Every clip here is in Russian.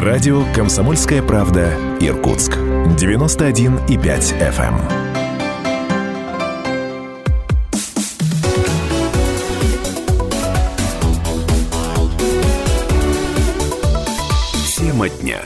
Радио «Комсомольская правда» Иркутск. 91,5 FM. Тема дня.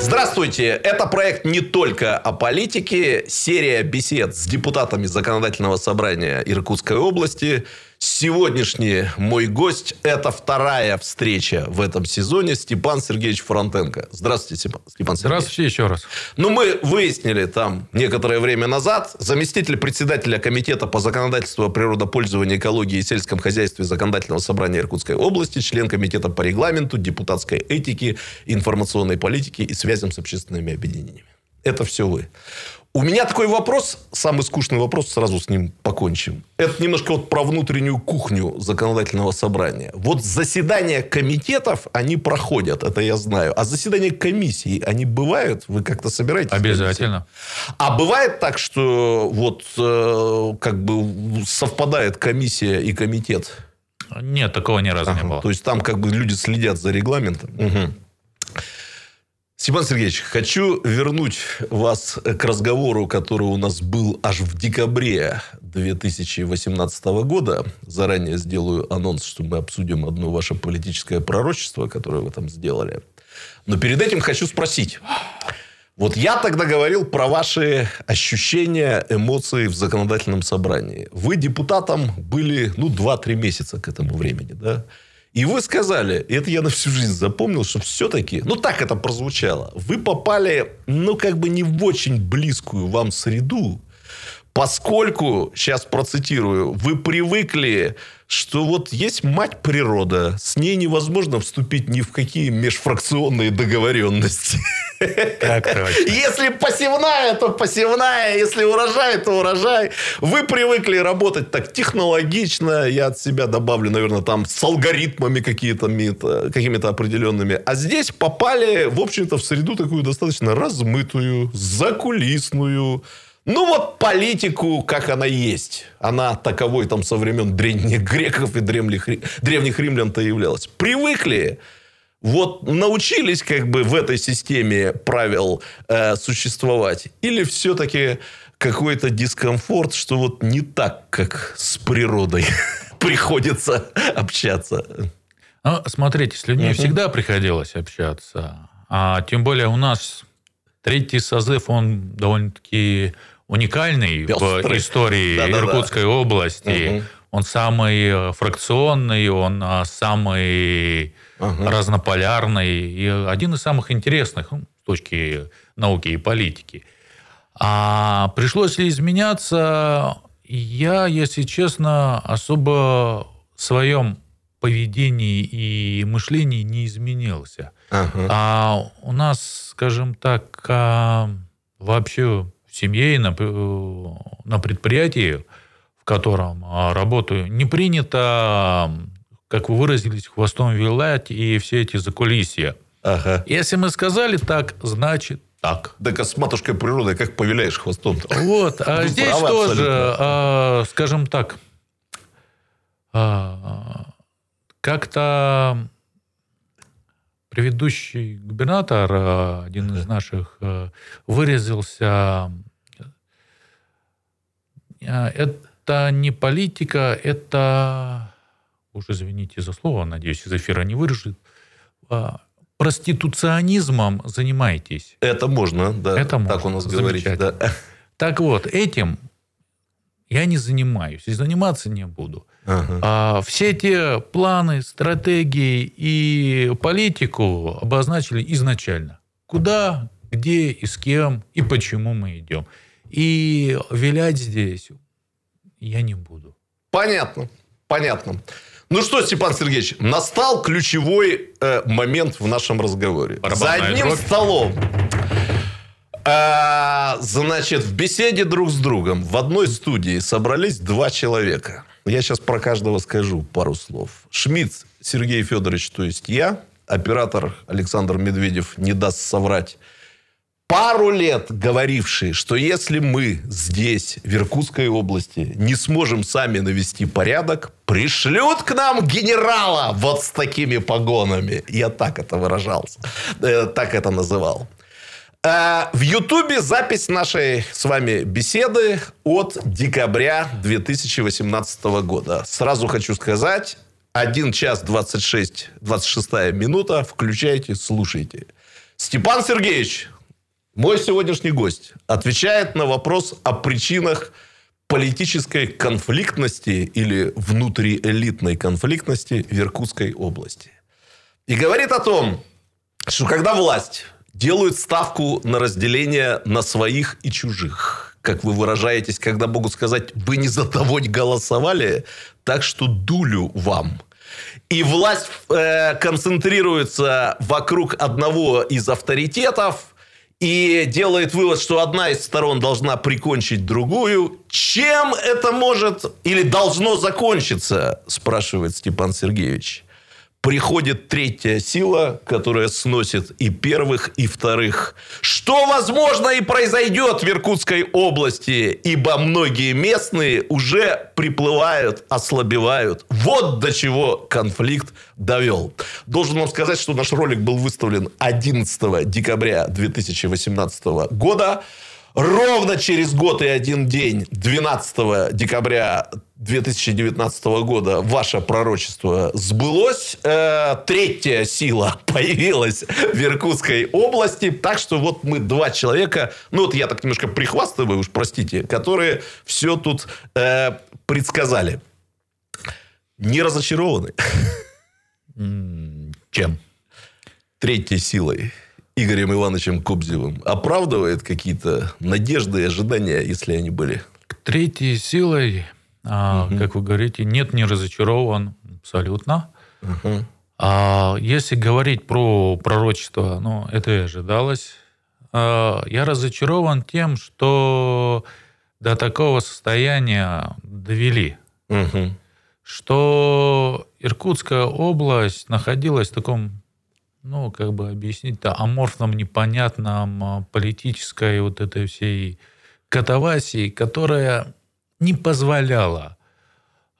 Здравствуйте! Это проект не только о политике. Серия бесед с депутатами Законодательного собрания Иркутской области – Сегодняшний мой гость – это вторая встреча в этом сезоне Степан Сергеевич Фронтенко. Здравствуйте, Степан, Степан Сергеевич. Здравствуйте еще раз. Ну, мы выяснили там некоторое время назад. Заместитель председателя Комитета по законодательству о природопользовании, экологии и сельском хозяйстве Законодательного собрания Иркутской области, член Комитета по регламенту, депутатской этике, информационной политике и связям с общественными объединениями. Это все вы. У меня такой вопрос, самый скучный вопрос, сразу с ним покончим. Это немножко вот про внутреннюю кухню законодательного собрания. Вот заседания комитетов, они проходят, это я знаю. А заседания комиссии, они бывают? Вы как-то собираетесь? Обязательно. А бывает так, что вот э, как бы совпадает комиссия и комитет? Нет, такого ни разу ага. не было. То есть, там как бы люди следят за регламентом? Угу. Степан Сергеевич, хочу вернуть вас к разговору, который у нас был аж в декабре 2018 года. Заранее сделаю анонс, что мы обсудим одно ваше политическое пророчество, которое вы там сделали. Но перед этим хочу спросить. Вот я тогда говорил про ваши ощущения, эмоции в законодательном собрании. Вы депутатом были, ну, 2-3 месяца к этому времени, да? И вы сказали, и это я на всю жизнь запомнил, что все-таки, ну так это прозвучало, вы попали, ну как бы не в очень близкую вам среду, Поскольку, сейчас процитирую, вы привыкли, что вот есть мать природа, с ней невозможно вступить ни в какие межфракционные договоренности. Так точно. Если посевная, то посевная, если урожай, то урожай. Вы привыкли работать так технологично, я от себя добавлю, наверное, там с алгоритмами какие-то, какими-то определенными. А здесь попали, в общем-то, в среду такую достаточно размытую, закулисную, ну, вот политику, как она есть. Она таковой там со времен древних греков и древних, древних римлян-то являлась. Привыкли. Вот научились как бы в этой системе правил э, существовать. Или все-таки какой-то дискомфорт, что вот не так, как с природой приходится общаться. Ну, смотрите, с людьми uh-huh. всегда приходилось общаться. А тем более у нас третий созыв, он довольно-таки уникальный Пестрый. в истории да, Иркутской да, области. Угу. Он самый э, фракционный, он э, самый угу. разнополярный и один из самых интересных ну, с точки науки и политики. А пришлось ли изменяться? Я, если честно, особо в своем поведении и мышлении не изменился. Ага. А у нас, скажем так, а, вообще семье и на, э, на предприятии, в котором а, работаю, не принято, как вы выразились, хвостом вилять и все эти закулисья. Ага. Если мы сказали так, значит так. Так а с матушкой природой как повеляешь хвостом? -то? Вот. А здесь тоже, а, скажем так, а, как-то предыдущий губернатор, э, один из наших, э, выразился, э, это не политика, это, уж извините за слово, надеюсь, из эфира не вырежет, проституционизмом занимаетесь. Это можно, да. Это можно. Так у нас говорить, да. Так вот, этим я не занимаюсь и заниматься не буду. Ага. А все эти планы, стратегии и политику обозначили изначально. Куда, где и с кем и почему мы идем. И вилять здесь я не буду. Понятно, понятно. Ну что, Степан Сергеевич, настал ключевой э, момент в нашем разговоре. Барабанная За одним дробь. столом а, значит, в беседе друг с другом в одной студии собрались два человека. Я сейчас про каждого скажу пару слов. Шмидт Сергей Федорович, то есть я, оператор Александр Медведев не даст соврать. пару лет говоривший, что если мы здесь, в Иркутской области, не сможем сами навести порядок, пришлют к нам генерала вот с такими погонами. Я так это выражался, э, так это называл. Э, в Ютубе запись нашей с вами беседы от декабря 2018 года. Сразу хочу сказать, 1 час 26, 26 минута. Включайте, слушайте. Степан Сергеевич, мой сегодняшний гость, отвечает на вопрос о причинах политической конфликтности или внутриэлитной конфликтности в Иркутской области. И говорит о том, что когда власть делают ставку на разделение на своих и чужих. Как вы выражаетесь, когда могут сказать, вы не за того голосовали, так что дулю вам. И власть э, концентрируется вокруг одного из авторитетов и делает вывод, что одна из сторон должна прикончить другую. Чем это может или должно закончиться, спрашивает Степан Сергеевич приходит третья сила, которая сносит и первых, и вторых. Что, возможно, и произойдет в Иркутской области, ибо многие местные уже приплывают, ослабевают. Вот до чего конфликт довел. Должен вам сказать, что наш ролик был выставлен 11 декабря 2018 года. Ровно через год и один день, 12 декабря 2019 года, ваше пророчество сбылось. Э, третья сила появилась в Иркутской области. Так что вот мы два человека, ну вот я так немножко прихвастываю, уж простите, которые все тут э, предсказали. Не разочарованы. Чем? Третьей силой. Игорем Ивановичем Кобзевым оправдывает какие-то надежды и ожидания, если они были? Третьей силой, угу. как вы говорите, нет, не разочарован абсолютно. Угу. А если говорить про пророчество, ну, это и ожидалось. А, я разочарован тем, что до такого состояния довели. Угу. Что Иркутская область находилась в таком ну, как бы объяснить-то, аморфном, непонятном а, политической вот этой всей катавасии, которая не позволяла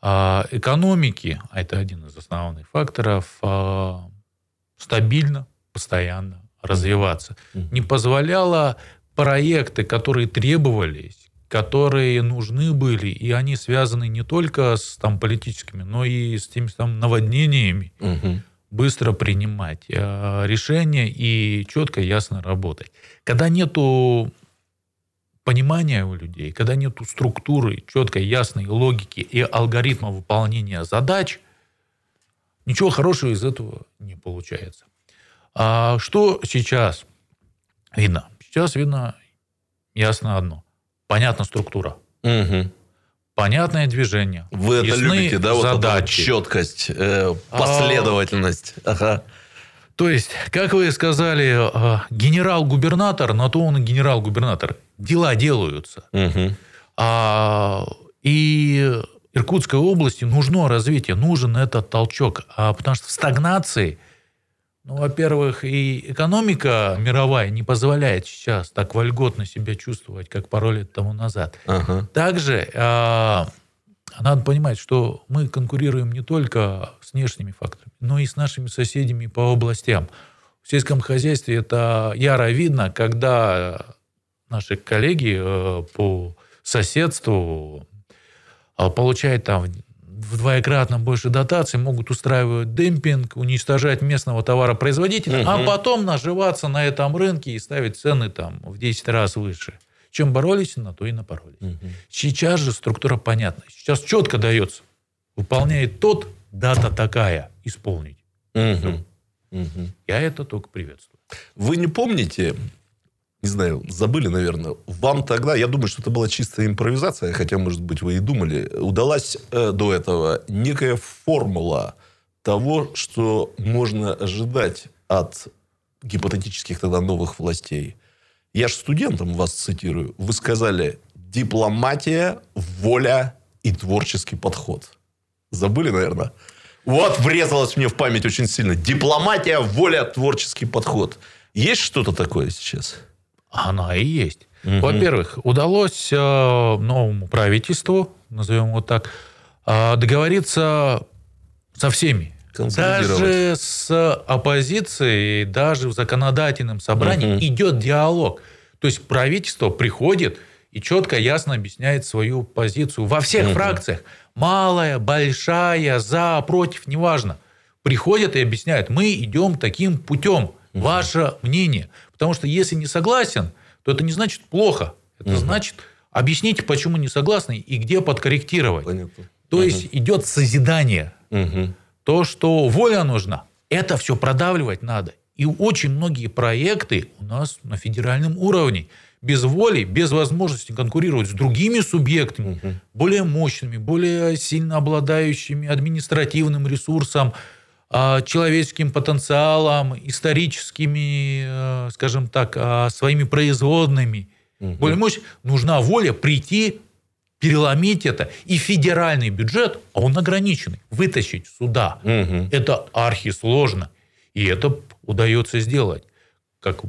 а, экономике, а это один из основных факторов, а, стабильно, постоянно развиваться. Не позволяла проекты, которые требовались, которые нужны были, и они связаны не только с там, политическими, но и с теми там, наводнениями, угу быстро принимать э, решения и четко, ясно работать. Когда нету понимания у людей, когда нету структуры, четкой, ясной логики и алгоритма выполнения задач, ничего хорошего из этого не получается. А что сейчас видно? Сейчас видно ясно одно. Понятна структура. Угу понятное движение. Вы это любите, да? Вот задачи. четкость, э, а, последовательность. А, ага. То есть, как вы сказали, э, генерал-губернатор, на то он и генерал-губернатор. Дела делаются. Угу. А, и Иркутской области нужно развитие, нужен этот толчок. А, потому что в стагнации – ну, во-первых, и экономика мировая не позволяет сейчас так вольготно себя чувствовать, как пару лет тому назад. Ага. Также э, надо понимать, что мы конкурируем не только с внешними факторами, но и с нашими соседями по областям. В сельском хозяйстве это яро видно, когда наши коллеги э, по соседству э, получают там в двоекратно больше дотаций, могут устраивать демпинг, уничтожать местного товаропроизводителя, угу. а потом наживаться на этом рынке и ставить цены там в 10 раз выше. Чем боролись, на то и напоролись. Угу. Сейчас же структура понятна. Сейчас четко дается. Выполняет тот, дата такая, исполнить. Угу. Угу. Я это только приветствую. Вы не помните, не знаю, забыли, наверное. Вам тогда, я думаю, что это была чистая импровизация, хотя, может быть, вы и думали, удалась э, до этого некая формула того, что можно ожидать от гипотетических тогда новых властей. Я же студентам вас цитирую. Вы сказали, дипломатия, воля и творческий подход. Забыли, наверное? Вот врезалось мне в память очень сильно. Дипломатия, воля, творческий подход. Есть что-то такое сейчас? Она и есть. Угу. Во-первых, удалось э, новому правительству, назовем его так, э, договориться со всеми. Даже с оппозицией, даже в законодательном собрании угу. идет диалог. То есть правительство приходит и четко, ясно объясняет свою позицию во всех угу. фракциях. Малая, большая, за, против, неважно. Приходят и объясняют, мы идем таким путем. Угу. Ваше мнение. Потому что если не согласен, то это не значит плохо. Это угу. значит объясните, почему не согласны и где подкорректировать. Понятно. То угу. есть идет созидание. Угу. То, что воля нужна, это все продавливать надо. И очень многие проекты у нас на федеральном уровне без воли, без возможности конкурировать с другими субъектами, угу. более мощными, более сильно обладающими административным ресурсом, а, человеческим потенциалом, историческими, э, скажем так, а, своими производными, угу. более мощными, нужна воля прийти, переломить это. И федеральный бюджет, а он ограниченный, вытащить сюда. Угу. Это архисложно. И это удается сделать. Как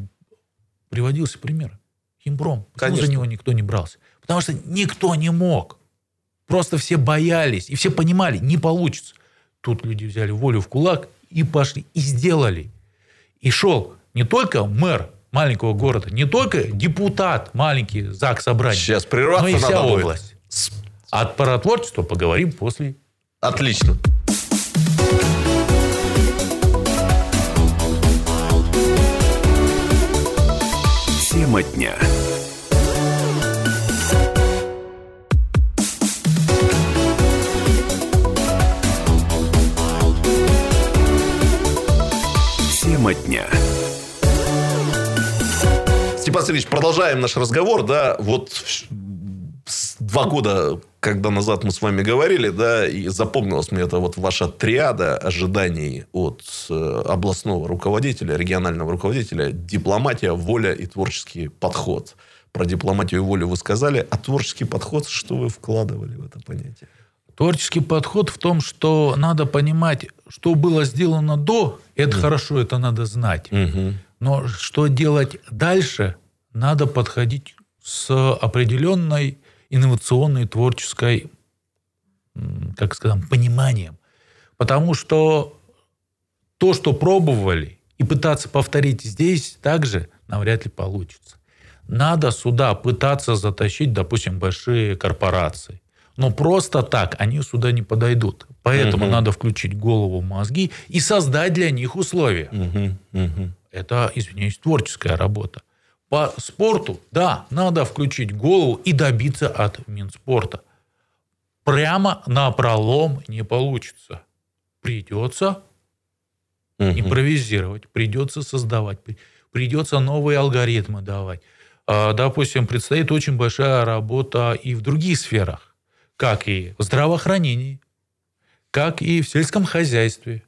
приводился пример. Химпром. Почему Конечно. за него никто не брался? Потому что никто не мог. Просто все боялись. И все понимали, не получится. Тут люди взяли волю в кулак и пошли. И сделали. И шел не только мэр маленького города, не только депутат маленький ЗАГС собрания. Сейчас прерваться но и вся надо область. Будет. От паротворчества поговорим после. Отлично. Тема дня. Тема дня. Степан Сергеевич, продолжаем наш разговор. Да, вот два года, когда назад мы с вами говорили, да, и запомнилась мне это вот ваша триада ожиданий от э, областного руководителя, регионального руководителя, дипломатия, воля и творческий подход. Про дипломатию и волю вы сказали, а творческий подход, что вы вкладывали в это понятие? Творческий подход в том, что надо понимать, что было сделано до, это mm. хорошо, это надо знать. Mm-hmm. Но что делать дальше, надо подходить с определенной инновационной, творческой, как сказать, пониманием. Потому что то, что пробовали, и пытаться повторить здесь также навряд ли получится. Надо сюда пытаться затащить, допустим, большие корпорации. Но просто так они сюда не подойдут. Поэтому угу. надо включить голову в мозги и создать для них условия. Угу, угу. Это, извиняюсь, творческая работа. По спорту, да, надо включить голову и добиться от Минспорта. Прямо на пролом не получится. Придется угу. импровизировать, придется создавать, придется новые алгоритмы давать. А, допустим, предстоит очень большая работа и в других сферах, как и в здравоохранении, как и в сельском хозяйстве,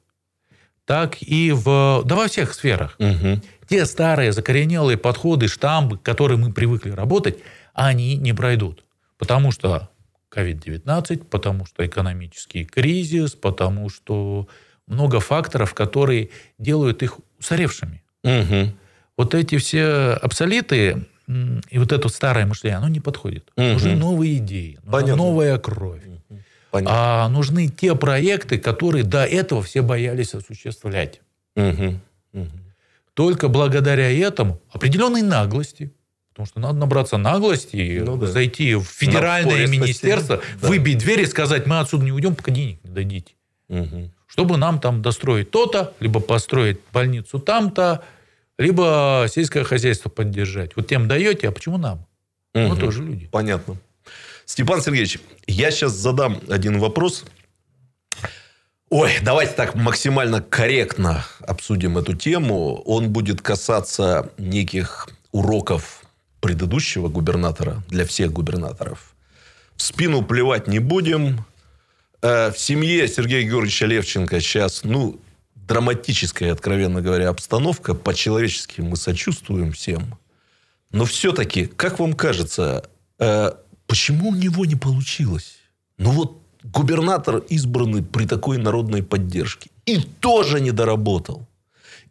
так и в, да во всех сферах. Угу те старые закоренелые подходы, штампы, которые мы привыкли работать, они не пройдут. Потому что COVID-19, потому что экономический кризис, потому что много факторов, которые делают их устаревшими. Угу. Вот эти все обсолиты и вот это старое мышление, оно не подходит. Угу. Нужны новые идеи, нужна новая кровь. Понятно. А нужны те проекты, которые до этого все боялись осуществлять. Угу. Угу. Только благодаря этому определенной наглости, потому что надо набраться наглости, ну, да. зайти в федеральное министерство, да. выбить дверь и сказать, мы отсюда не уйдем, пока денег не дадите. Угу. Чтобы нам там достроить то-то, либо построить больницу там-то, либо сельское хозяйство поддержать. Вот тем даете, а почему нам? Угу. Мы тоже люди. Понятно. Степан Сергеевич, я сейчас задам один вопрос. Ой, давайте так максимально корректно обсудим эту тему. Он будет касаться неких уроков предыдущего губернатора для всех губернаторов. В спину плевать не будем. Э, в семье Сергея Георгиевича Левченко сейчас, ну, драматическая, откровенно говоря, обстановка. По-человечески мы сочувствуем всем. Но все-таки, как вам кажется, э, почему у него не получилось? Ну, вот губернатор избранный при такой народной поддержке. И тоже не доработал.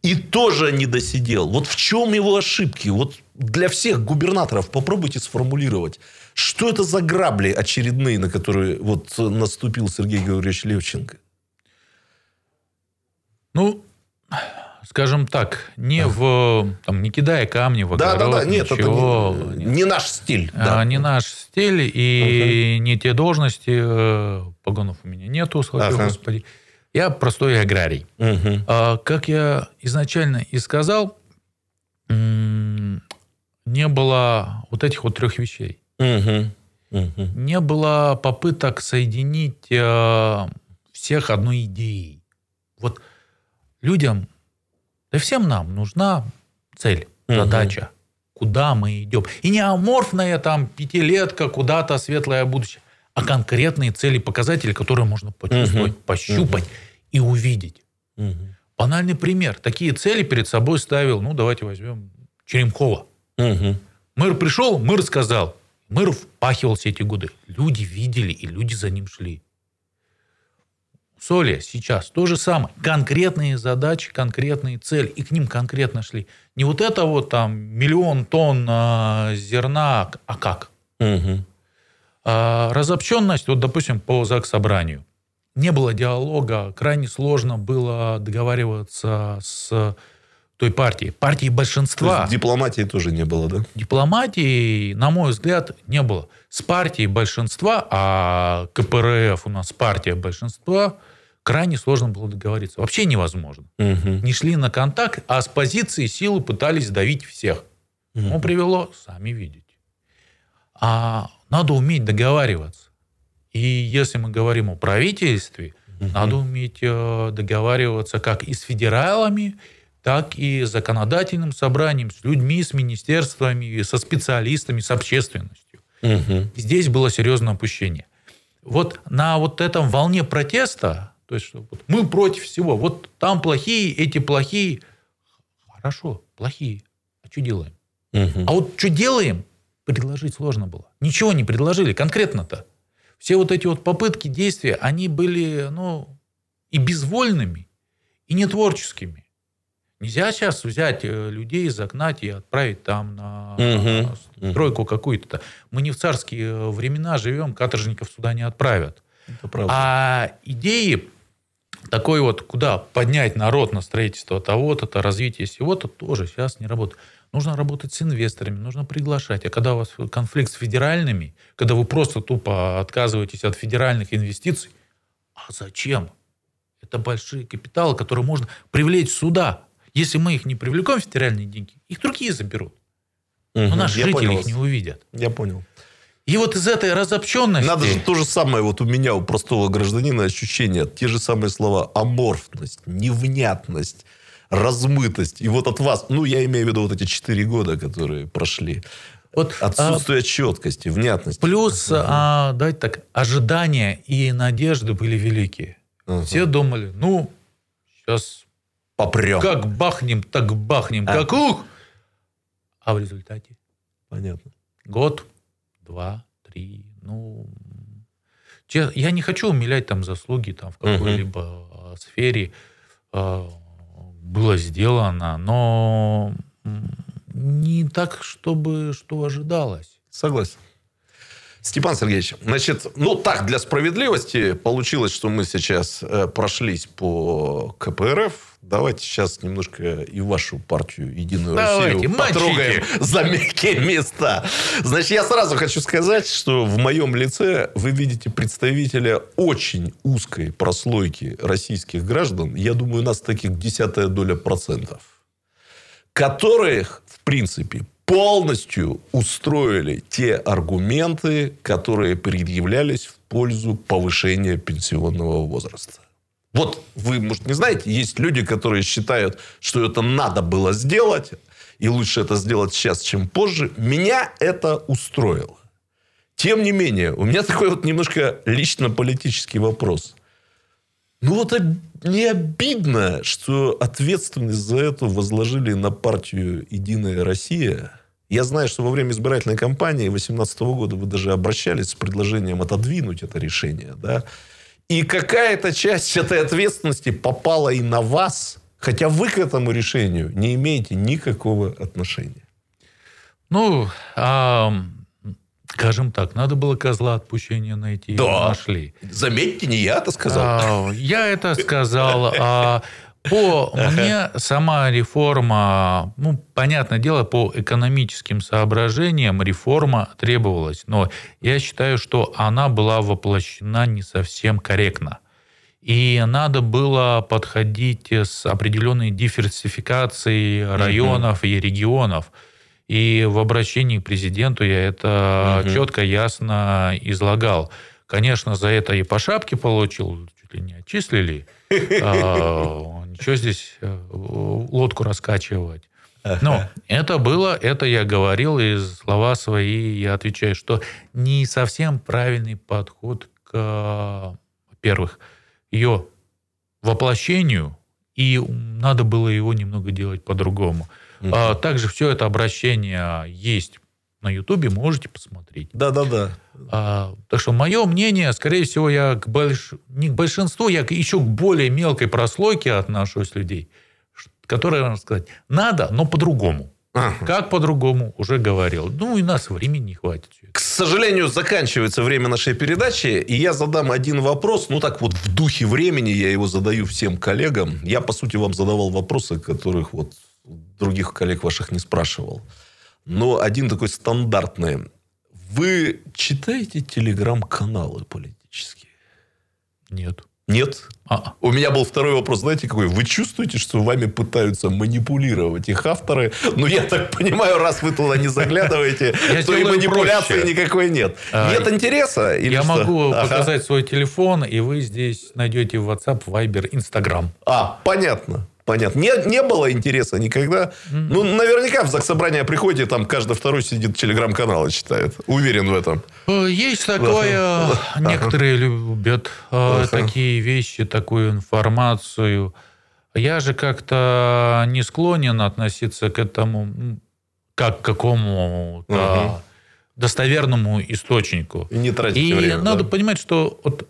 и тоже не досидел. Вот в чем его ошибки? Вот для всех губернаторов попробуйте сформулировать. Что это за грабли очередные, на которые вот наступил Сергей Георгиевич Левченко? Ну, скажем так, не а. в там, не кидая камни в огород, да, да, да. Нет, ничего, это не, не наш стиль. Да. А, не наш стиль и uh не те должности. Э, погонов у меня нету, слава ага. Господи. Я простой аграрий. Угу. А, как я изначально и сказал, не было вот этих вот трех вещей. Угу. Угу. Не было попыток соединить э, всех одной идеей. Вот людям, да всем нам нужна цель, угу. задача, куда мы идем. И не аморфная там пятилетка, куда-то светлое будущее, а конкретные цели, показатели, которые можно почувствовать, угу. пощупать угу. и увидеть. Угу. Банальный пример. Такие цели перед собой ставил, ну, давайте возьмем Черемкова. Угу. Мэр пришел, мэр сказал. Мэр впахивал все эти годы. Люди видели, и люди за ним шли. Соли сейчас то же самое. Конкретные задачи, конкретные цели. И к ним конкретно шли. Не вот это вот там миллион тонн а, зерна, а как? Угу. А, разобщенность, вот, допустим, по ЗАГС собранию. Не было диалога, крайне сложно было договариваться с той партии. Партии большинства. То есть дипломатии тоже не было, да? Дипломатии, на мой взгляд, не было. С партией большинства, а КПРФ у нас партия большинства, крайне сложно было договориться. Вообще невозможно. Угу. Не шли на контакт, а с позиции силы пытались давить всех. Угу. Ну, привело, сами видите. А надо уметь договариваться. И если мы говорим о правительстве, угу. надо уметь э, договариваться как и с федералами, так и с законодательным собранием, с людьми, с министерствами, со специалистами, с общественностью. Угу. Здесь было серьезное опущение. Вот на вот этом волне протеста, то есть что вот мы против всего, вот там плохие, эти плохие, хорошо, плохие, а что делаем? Угу. А вот что делаем, предложить сложно было. Ничего не предложили конкретно-то. Все вот эти вот попытки, действия, они были, ну, и безвольными, и нетворческими. Нельзя сейчас взять э, людей, загнать и отправить там на угу. стройку какую-то. Мы не в царские э, времена живем, каторжников сюда не отправят. А идеи такой вот, куда поднять народ на строительство того-то, то развитие всего-то, тоже сейчас не работает. Нужно работать с инвесторами, нужно приглашать. А когда у вас конфликт с федеральными, когда вы просто тупо отказываетесь от федеральных инвестиций, а зачем? Это большие капиталы, которые можно привлечь сюда, если мы их не привлекем, федеральные деньги, их другие заберут. Но угу, наши жители понял. их не увидят. Я понял. И вот из этой разобщенности... Надо же то же самое, вот у меня, у простого гражданина ощущение, те же самые слова аморфность, невнятность, размытость. И вот от вас, ну, я имею в виду вот эти четыре года, которые прошли. Вот, Отсутствие а, четкости, внятности. Плюс, uh а, давайте так, ожидания и надежды были великие. uh Все думали, ну, сейчас попрем. Как бахнем, так бахнем. А. Как ух! А в результате? Понятно. Год, два, три, ну... Я не хочу умилять там заслуги там, в какой-либо угу. сфере. А, было сделано, но не так, чтобы что ожидалось. Согласен. Степан Сергеевич, значит, ну так, для справедливости получилось, что мы сейчас э, прошлись по КПРФ. Давайте сейчас немножко и вашу партию «Единую Давайте, Россию» мальчики. потрогаем за мягкие места. Значит, я сразу хочу сказать, что в моем лице вы видите представителя очень узкой прослойки российских граждан. Я думаю, у нас таких десятая доля процентов. Которых, в принципе, полностью устроили те аргументы, которые предъявлялись в пользу повышения пенсионного возраста. Вот вы, может, не знаете, есть люди, которые считают, что это надо было сделать, и лучше это сделать сейчас, чем позже. Меня это устроило. Тем не менее, у меня такой вот немножко лично-политический вопрос. Ну вот не обидно, что ответственность за это возложили на партию «Единая Россия». Я знаю, что во время избирательной кампании 2018 года вы даже обращались с предложением отодвинуть это решение. Да? И какая-то часть этой ответственности попала и на вас, Хотя вы к этому решению не имеете никакого отношения. Ну, скажем так, надо было козла отпущения найти. Да. Нашли. Заметьте, не я это сказал. А, я это сказал. А, по мне сама реформа, ну, понятное дело, по экономическим соображениям реформа требовалась, но я считаю, что она была воплощена не совсем корректно. И надо было подходить с определенной диверсификацией районов и регионов. И в обращении к президенту я это mm-hmm. четко, ясно излагал. Конечно, за это и по шапке получил, чуть ли не отчислили. А, ничего здесь э, лодку раскачивать. Но это было, это я говорил, и слова свои я отвечаю, что не совсем правильный подход к, во-первых, ее воплощению, и надо было его немного делать по-другому. Угу. А, также все это обращение есть на Ютубе, можете посмотреть. Да-да-да. А, так что мое мнение, скорее всего, я к больш... не к большинству, я еще к более мелкой прослойке отношусь людей, которые, можно сказать, надо, но по-другому. Ага. Как по-другому, уже говорил. Ну, и нас времени не хватит. К сожалению, заканчивается время нашей передачи, и я задам один вопрос. Ну, так вот, в духе времени я его задаю всем коллегам. Я, по сути, вам задавал вопросы, которых вот других коллег ваших не спрашивал. Но один такой стандартный. Вы читаете телеграм-каналы политические? Нет. Нет. А. У меня был второй вопрос, знаете, какой? Вы чувствуете, что вами пытаются манипулировать их авторы? Ну, я так понимаю, раз вы туда не заглядываете, то и манипуляции никакой нет. А, нет интереса? Я могу показать свой телефон, и вы здесь найдете WhatsApp, Viber, Instagram. А, понятно. Понятно. Не, не было интереса никогда. Mm-hmm. Ну, наверняка в заксобрание приходит, там каждый второй сидит телеграм-каналы читает. Уверен в этом. Э, есть такое. Некоторые любят э, такие вещи, такую информацию. Я же как-то не склонен относиться к этому как к какому-то достоверному источнику. И не тратить И время. надо да? понимать, что вот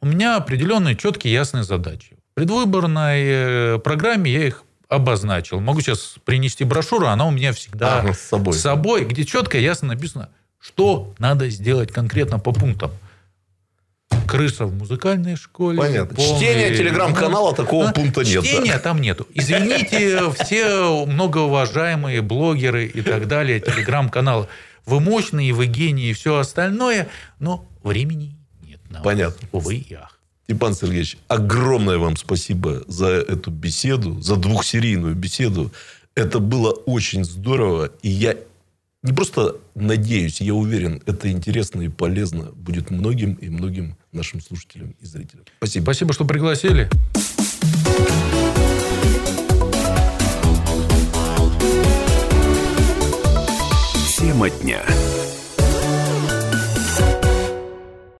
у меня определенные четкие ясные задачи предвыборной э, программе я их обозначил. Могу сейчас принести брошюру, она у меня всегда а, с, собой. с собой, где четко и ясно написано, что надо сделать конкретно по пунктам. Крыса в музыкальной школе. Понятно. Полный... Чтение телеграм-канала такого а, пункта нет. Чтения да? там нету. Извините, все многоуважаемые блогеры и так далее, телеграм-каналы. Вы мощные, вы гении и все остальное, но времени нет. Понятно. Увы и ах. Степан Сергеевич, огромное вам спасибо за эту беседу, за двухсерийную беседу. Это было очень здорово. И я не просто надеюсь, я уверен, это интересно и полезно будет многим и многим нашим слушателям и зрителям. Спасибо. Спасибо, что пригласили. Тема дня.